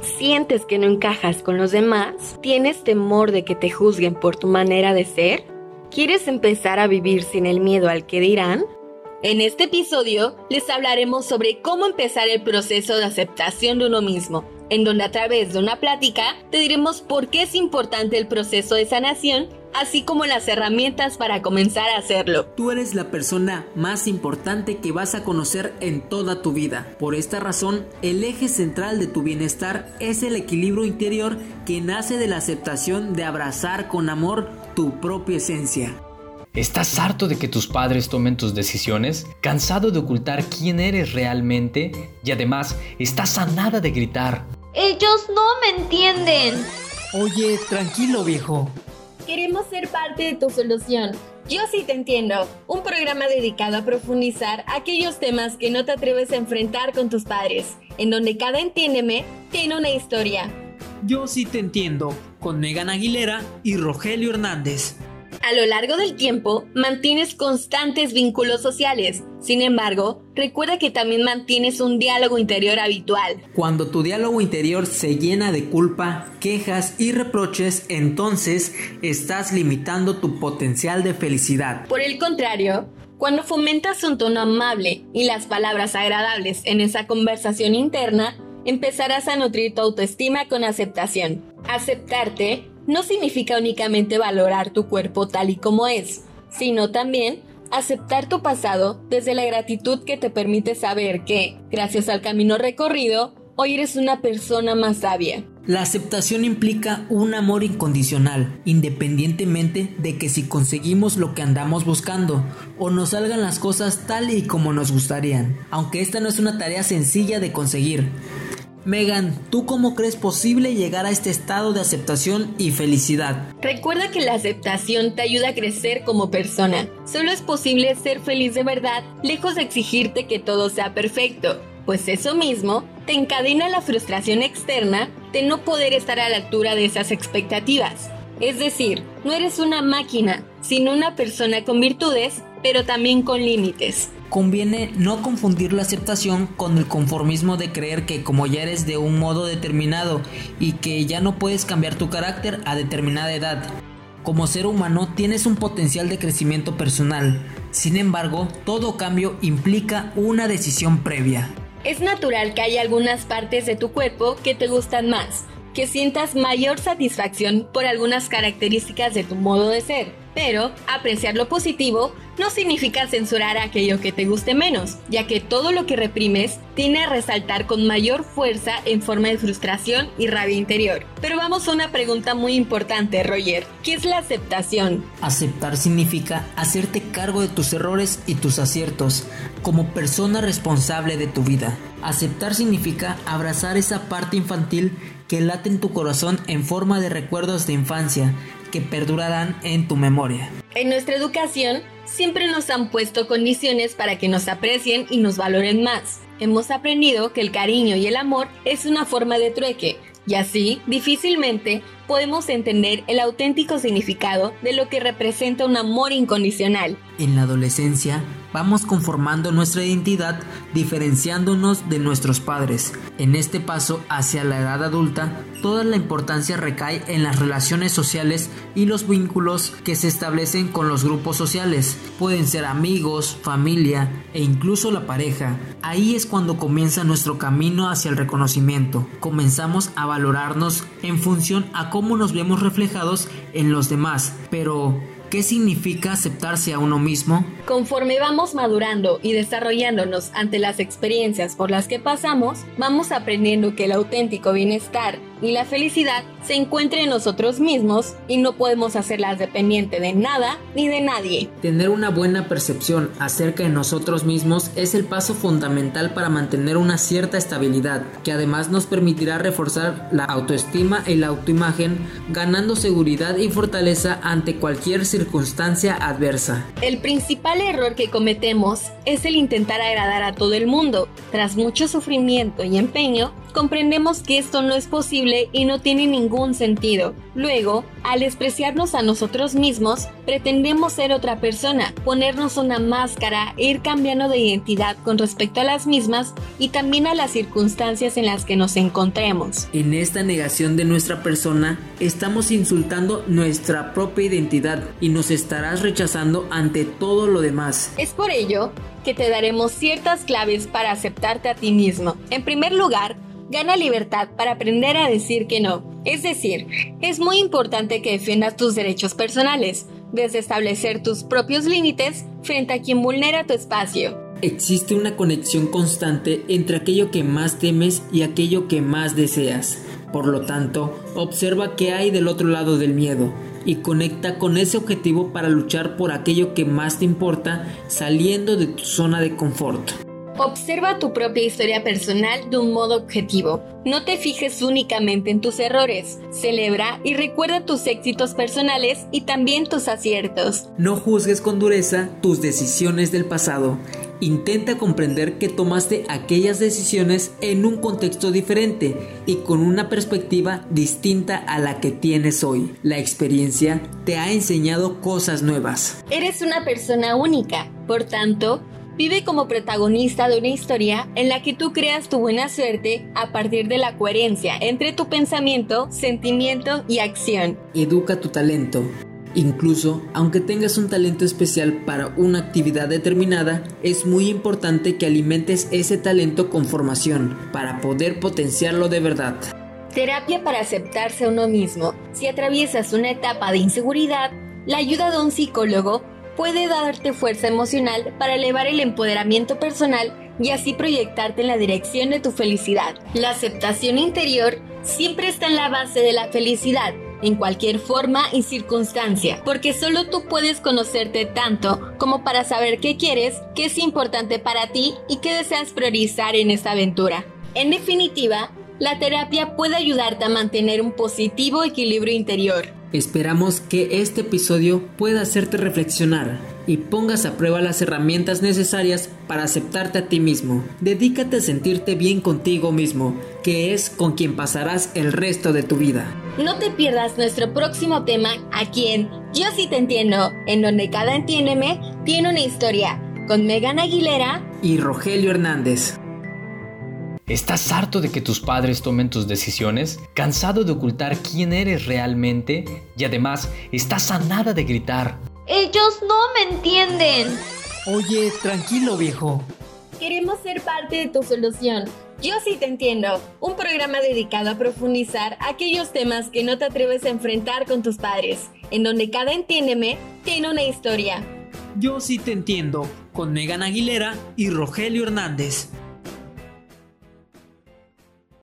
¿Sientes que no encajas con los demás? ¿Tienes temor de que te juzguen por tu manera de ser? ¿Quieres empezar a vivir sin el miedo al que dirán? En este episodio les hablaremos sobre cómo empezar el proceso de aceptación de uno mismo, en donde a través de una plática te diremos por qué es importante el proceso de sanación así como las herramientas para comenzar a hacerlo. Tú eres la persona más importante que vas a conocer en toda tu vida. Por esta razón, el eje central de tu bienestar es el equilibrio interior que nace de la aceptación de abrazar con amor tu propia esencia. ¿Estás harto de que tus padres tomen tus decisiones? ¿Cansado de ocultar quién eres realmente? Y además, estás a nada de gritar. Ellos no me entienden. Oye, tranquilo viejo. Queremos ser parte de tu solución. Yo sí te entiendo. Un programa dedicado a profundizar aquellos temas que no te atreves a enfrentar con tus padres, en donde cada entiéndeme tiene una historia. Yo sí te entiendo, con Megan Aguilera y Rogelio Hernández. A lo largo del tiempo, mantienes constantes vínculos sociales. Sin embargo, recuerda que también mantienes un diálogo interior habitual. Cuando tu diálogo interior se llena de culpa, quejas y reproches, entonces estás limitando tu potencial de felicidad. Por el contrario, cuando fomentas un tono amable y las palabras agradables en esa conversación interna, empezarás a nutrir tu autoestima con aceptación. Aceptarte no significa únicamente valorar tu cuerpo tal y como es, sino también aceptar tu pasado desde la gratitud que te permite saber que, gracias al camino recorrido, hoy eres una persona más sabia. La aceptación implica un amor incondicional, independientemente de que si conseguimos lo que andamos buscando o nos salgan las cosas tal y como nos gustarían, aunque esta no es una tarea sencilla de conseguir. Megan, ¿tú cómo crees posible llegar a este estado de aceptación y felicidad? Recuerda que la aceptación te ayuda a crecer como persona. Solo es posible ser feliz de verdad, lejos de exigirte que todo sea perfecto, pues eso mismo te encadena la frustración externa de no poder estar a la altura de esas expectativas. Es decir, no eres una máquina, sino una persona con virtudes, pero también con límites. Conviene no confundir la aceptación con el conformismo de creer que como ya eres de un modo determinado y que ya no puedes cambiar tu carácter a determinada edad. Como ser humano tienes un potencial de crecimiento personal, sin embargo, todo cambio implica una decisión previa. Es natural que haya algunas partes de tu cuerpo que te gustan más, que sientas mayor satisfacción por algunas características de tu modo de ser pero apreciar lo positivo no significa censurar aquello que te guste menos, ya que todo lo que reprimes tiene a resaltar con mayor fuerza en forma de frustración y rabia interior. Pero vamos a una pregunta muy importante, Roger. ¿Qué es la aceptación? Aceptar significa hacerte cargo de tus errores y tus aciertos como persona responsable de tu vida. Aceptar significa abrazar esa parte infantil que late en tu corazón en forma de recuerdos de infancia que perdurarán en tu memoria. En nuestra educación siempre nos han puesto condiciones para que nos aprecien y nos valoren más. Hemos aprendido que el cariño y el amor es una forma de trueque, y así difícilmente podemos entender el auténtico significado de lo que representa un amor incondicional. En la adolescencia, vamos conformando nuestra identidad diferenciándonos de nuestros padres. En este paso hacia la edad adulta, toda la importancia recae en las relaciones sociales y los vínculos que se establecen con los grupos sociales. Pueden ser amigos, familia e incluso la pareja. Ahí es cuando comienza nuestro camino hacia el reconocimiento. Comenzamos a valorarnos en función a cómo nos vemos reflejados en los demás. Pero, ¿Qué significa aceptarse a uno mismo? Conforme vamos madurando y desarrollándonos ante las experiencias por las que pasamos, vamos aprendiendo que el auténtico bienestar y la felicidad se encuentran en nosotros mismos y no podemos hacerlas dependiente de nada ni de nadie. Tener una buena percepción acerca de nosotros mismos es el paso fundamental para mantener una cierta estabilidad, que además nos permitirá reforzar la autoestima y la autoimagen, ganando seguridad y fortaleza ante cualquier circunstancia adversa. El principal error que cometemos es el intentar agradar a todo el mundo. Tras mucho sufrimiento y empeño, comprendemos que esto no es posible y no tiene ningún sentido. Luego, al despreciarnos a nosotros mismos, pretendemos ser otra persona, ponernos una máscara e ir cambiando de identidad con respecto a las mismas y también a las circunstancias en las que nos encontremos. En esta negación de nuestra persona, estamos insultando nuestra propia identidad y nos estarás rechazando ante todo lo demás. Es por ello que te daremos ciertas claves para aceptarte a ti mismo. En primer lugar, gana libertad para aprender a decir que no. Es decir, es muy importante que defiendas tus derechos personales, desde establecer tus propios límites frente a quien vulnera tu espacio. Existe una conexión constante entre aquello que más temes y aquello que más deseas. Por lo tanto, observa qué hay del otro lado del miedo y conecta con ese objetivo para luchar por aquello que más te importa saliendo de tu zona de confort. Observa tu propia historia personal de un modo objetivo. No te fijes únicamente en tus errores. Celebra y recuerda tus éxitos personales y también tus aciertos. No juzgues con dureza tus decisiones del pasado. Intenta comprender que tomaste aquellas decisiones en un contexto diferente y con una perspectiva distinta a la que tienes hoy. La experiencia te ha enseñado cosas nuevas. Eres una persona única, por tanto, Vive como protagonista de una historia en la que tú creas tu buena suerte a partir de la coherencia entre tu pensamiento, sentimiento y acción. Educa tu talento. Incluso, aunque tengas un talento especial para una actividad determinada, es muy importante que alimentes ese talento con formación para poder potenciarlo de verdad. Terapia para aceptarse a uno mismo. Si atraviesas una etapa de inseguridad, la ayuda de un psicólogo puede darte fuerza emocional para elevar el empoderamiento personal y así proyectarte en la dirección de tu felicidad. La aceptación interior siempre está en la base de la felicidad, en cualquier forma y circunstancia, porque solo tú puedes conocerte tanto como para saber qué quieres, qué es importante para ti y qué deseas priorizar en esta aventura. En definitiva, la terapia puede ayudarte a mantener un positivo equilibrio interior, Esperamos que este episodio pueda hacerte reflexionar y pongas a prueba las herramientas necesarias para aceptarte a ti mismo. Dedícate a sentirte bien contigo mismo, que es con quien pasarás el resto de tu vida. No te pierdas nuestro próximo tema aquí en Yo sí te entiendo, en donde cada entiéndeme tiene una historia, con Megan Aguilera y Rogelio Hernández. ¿Estás harto de que tus padres tomen tus decisiones? ¿Cansado de ocultar quién eres realmente? Y además, estás a nada de gritar. Ellos no me entienden. Oye, tranquilo viejo. Queremos ser parte de tu solución. Yo sí te entiendo. Un programa dedicado a profundizar aquellos temas que no te atreves a enfrentar con tus padres, en donde cada entiéndeme tiene una historia. Yo sí te entiendo, con Megan Aguilera y Rogelio Hernández.